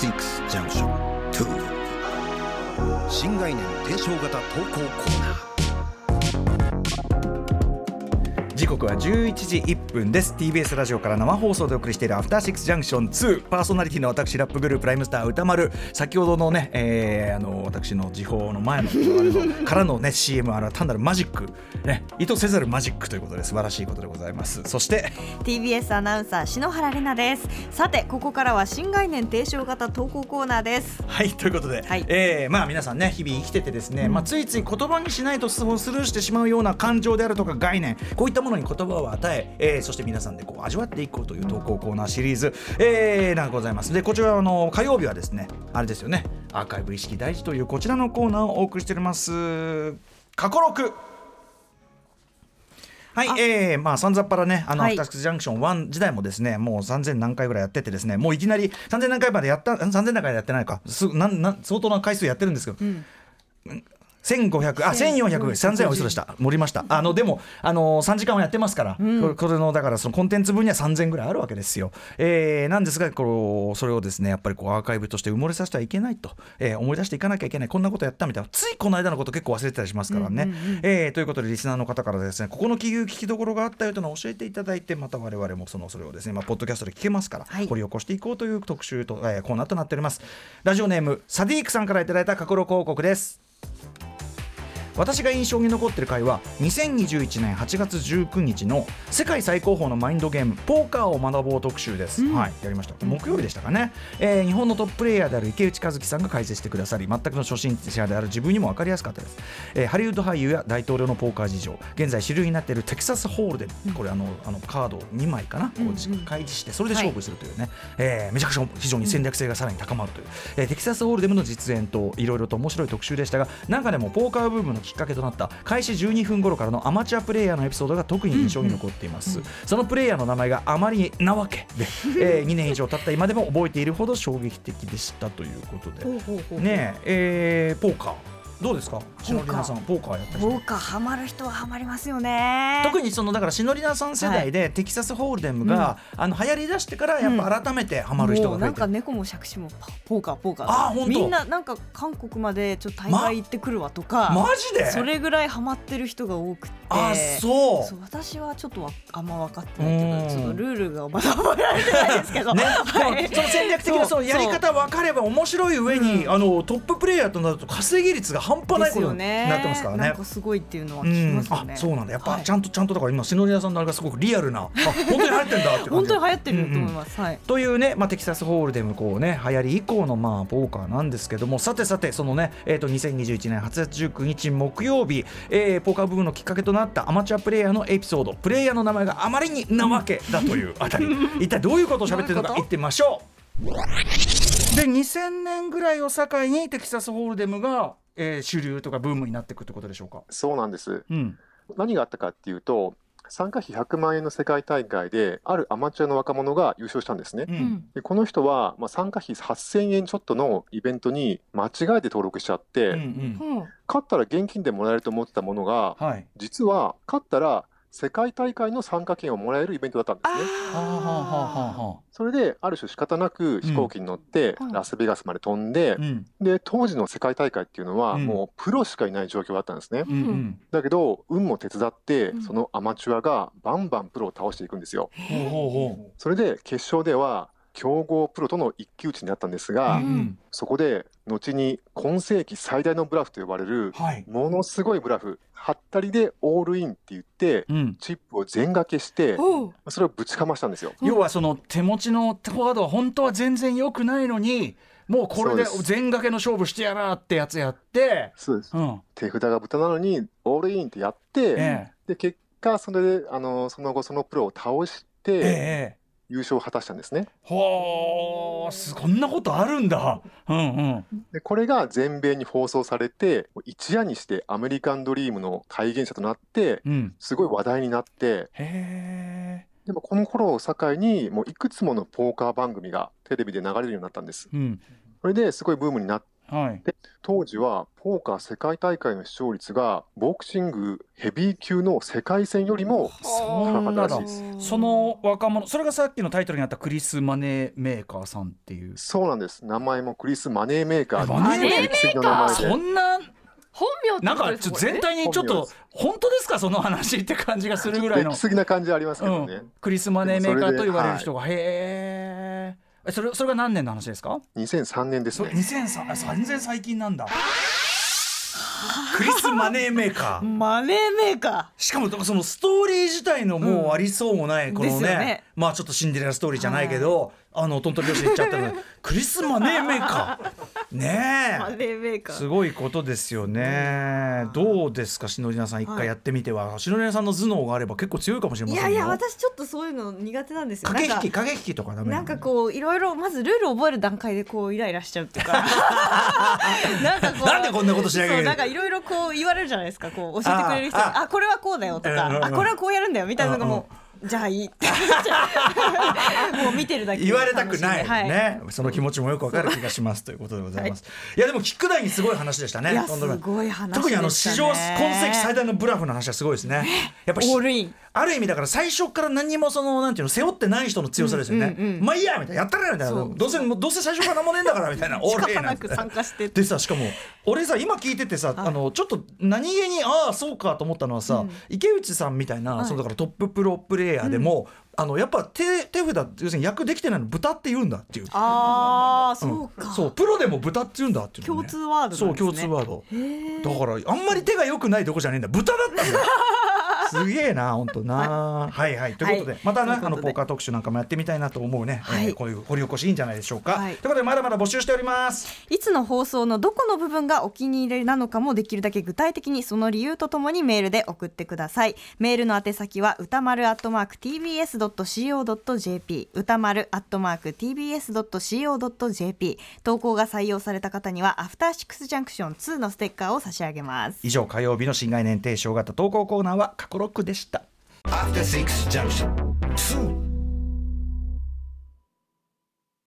シックスジャンクション2新概念提唱型投稿コーナー。刻は11時1分です。TBS ラジオから生放送でお送りしているアフターシックスジャンクション2パーソナリティの私ラップグループライムスター歌丸。先ほどのね、えー、あの私の時報の前ののからのね CM あの単なるマジック。ね意図せざるマジックということで素晴らしいことでございます。そして TBS アナウンサー篠原玲奈です。さてここからは新概念提唱型投稿コーナーです。はいということで、はい、えー、まあ皆さんね日々生きててですね、うん、まあついつい言葉にしないとスルーしてしまうような感情であるとか概念こういったものに言葉を与ええー、そして皆さんでこう味わっていこうという投稿コーナーシリーズ、えー、なんございます。でこちらあの火曜日はですねあれですよね。アーカイブ意識大事というこちらのコーナーをお送りしております。過去録はい、えー、まあ、さんざっぱらね、あの、はい、アフタースクジャンクション1時代もですね、もう3000何回ぐらいやっててですね、もういきなり3000何回までやった、3000何回やってないか、すなんなん相当な回数やってるんですけど、うん1500あ1400 3000は嘘でした。盛りました。あのでもあの3時間はやってますから、うん、これのだからそのコンテンツ分には3000ぐらいあるわけですよ、えー、なんですがこうそれをですねやっぱりこうアーカイブとして埋もれさせてはいけないと、えー、思い出していかなきゃいけないこんなことやったみたいな。ついこの間のこと結構忘れてたりしますからね、うんうんうん、えー、ということでリスナーの方からですねここの企業聞きどころがあったよというのを教えていただいてまた我々もそのそれをですねまあポッドキャストで聞けますから、はい、掘り起こしていこうという特集と、えー、コーナーとなっております。ラジオネームサディークさんからいただいた過去広告です私が印象に残ってる回は2021年8月19日の世界最高峰のマインドゲームポーカーを学ぼう特集です、うん、はいやりました。木曜日でしたかね、えー、日本のトッププレイヤーである池内和樹さんが解説してくださり全くの初心者である自分にも分かりやすかったです、えー、ハリウッド俳優や大統領のポーカー事情。現在主流になっているテキサスホールで、うん、これあのあのカード2枚かな、こう開示してそれで勝負するというね、はい、えー、めちゃくちゃ非常に戦略性がさらに高まるという、えー、テキサスホールデムの実演といろいろと面白い特集でしたが中でもポーカーブームのきっかけとなった開始12分頃からのアマチュアプレイヤーのエピソードが特に印象に残っています、うんうん、そのプレイヤーの名前があまりなわけで、えー、2年以上経った今でも覚えているほど衝撃的でしたということで。ねえー、ポーカーどうですか？しのりなさんポーカーやったポーカーハマる人はハマりますよね。特にそのだからしのりなさん世代で、テキサスホールデムが、あの流行りだしてからやっぱ改めてハマる人が増えて、なんか猫も杓子もポーカーポーカー。あ本当みんななんか韓国までちょっと大会行ってくるわとか、マジで？それぐらいハマってる人が多くて。あそう。そう私はちょっとあんま分かってないけどちょっとルールがまだ覚えられてないですけど、ね。はい、その戦略的なそのやり方分かれば面白い上に、あのトッププレイヤーとなると稼ぎ率が半端ないことになってますからね。なんかすごいっていうのは聞きますね。あそうなんだやっぱちゃんとちゃんとだから今篠宮さんのあれがすごくリアルな あ本当に流行ってんだって本当に流行ってると思います。はい。というねまあテキサスホールデムこうね流行り以降のまあポーカーなんですけどもさてさてそのねえっ、と2021年8月19日木曜日、えー、ポーカー部分のきっかけとなったアマチュアプレイヤーのエピソードプレイヤーの名前があまりになわけだというあたり 一体どういうことを喋ってるのか言ってみましょう。で2000年ぐらいを境にテキサスホールデムがえー、主流とかブームになっていくってことでしょうか？そうなんです、うん、何があったかっていうと参加費100万円の世界大会であるアマチュアの若者が優勝したんですね、うん、でこの人は、まあ、参加費8000円ちょっとのイベントに間違えて登録しちゃって、うんうん、勝ったら現金でもらえると思ってたものが、はい、実は勝ったら世界大会の参加券をもらえるイベントだったんですね。それである種仕方なく飛行機に乗ってラスベガスまで飛んで、うん、で当時の世界大会っていうのはもうプロしかいない状況だったんですね。うん、だけど運も手伝ってそのアマチュアがバンバンプロを倒していくんですよ。それで決勝では強豪プロとの一騎打ちになったんですが、うん、そこで後に今世紀最大のブラフと呼ばれる、はい、ものすごいブラフはったりでオールインって言って、うん、チップを全掛けしてそれをぶちかましたんですよ。要はその手持ちのフォワードは本当は全然良くないのにもうこれで全掛けの勝負してやらってやつやってそうです、うん、手札が豚なのにオールインってやって、ええ、で結果それであのその後そのプロを倒して、ええ、優勝を果たしたんですね。はあこんなことあるんだ。うんうん、でこれが全米に放送されて一夜にしてアメリカンドリームの体現者となって、うん、すごい話題になって。へでもこの頃を境にもういくつものポーカー番組がテレビで流れるようになったんです。うん、それですごいブームになってはい。当時はポーカー世界大会の視聴率がボクシングヘビー級の世界戦よりも高かったらしいです。その若者それがさっきのタイトルにあったクリス・マネーメーカーさんっていう。そうなんです。名前もクリス・マネーメーカー。マネーメー歴史の名前で。そんな？本名ってなんかことですかちょっと全体にちょっと本当ですか？その話って感じがするぐらいの。な感じありますけどね。うん、クリス・マネーメーカーと言われる人が。が、へええそれそれが何年の話ですか？2003年ですね。2003あ全然最近なんだクリス・マネーメーカー。マネーメーカしかもそのストーリー自体のもうありそうもない、このねね。まあちょっとシンデレラストーリーじゃないけど、あのトントン拍子で言っちゃったの クリス・マネーメーカー。ねーマネえーメーカー。すごいことですよね。どうですか、篠里奈さん、一回やってみては、篠里奈さんの頭脳があれば、結構強いかもしれませんよ。いやいや私ちょっとそういうの苦手なんですよ。駆け引き、駆け引きとかダメなんかこういろいろまずルール覚える段階でこうイライラしちゃうっていうか。なんかこうなんでこんなことしなきゃいけないそうなんかいろいろこう言われるじゃないですか。こう教えてくれる人あがあこれはこうだよとか。あこれはこうやるんだよ。みたいなのがもうじゃあいいって。もう見てるだけで言われたくない、楽しんでね、その気持ちもよくわかる気がしますということでございます。い、やでもキックダイにすごい話でしたね。すごい話でしたね。特にあの史上今世紀最大のブラフの話はすごいですね。やっぱしオールインある意味だから最初から何にもそのなんていうの背負ってない人の強さですよね。うんうんうん。まあいいやみたいなやったらみたいなどうせどうせ最初から何もねえんだからみたいなオ仕ールイン方なく参加して。でさしかも俺さ今聞いててさ、あのちょっと何気にああそうかと思ったのはさ、池内さんみたいな、はい。そのだからトッププロプレイヤーでも、あのやっぱ手手札要するに役できてないの豚って言うんだっていう。ああそうか、そうプロでも豚って言うんだっていう共通ワードそう共通ワード。だからあんまり手が良くないとこじゃねえんだ。豚だったんだすげえな本当な。はい。はいということで、はい。またねあのポーカー特集なんかもやってみたいなと思うね、はい。えーこういう掘り起こしいいんじゃないでしょうか、はい。ということでまだまだ募集しております。いつの放送のどこの部分がお気に入りなのかもできるだけ具体的にその理由とともにメールで送ってください。メールの宛先は歌丸アットマーク tbs.co.jp 歌丸アットマーク tbs.co.jp 投稿が採用された方にはアフターシックスジャンクション2のステッカーを差し上げます。以上火曜日の新概念提唱型投稿コーナーは過去ロックでした。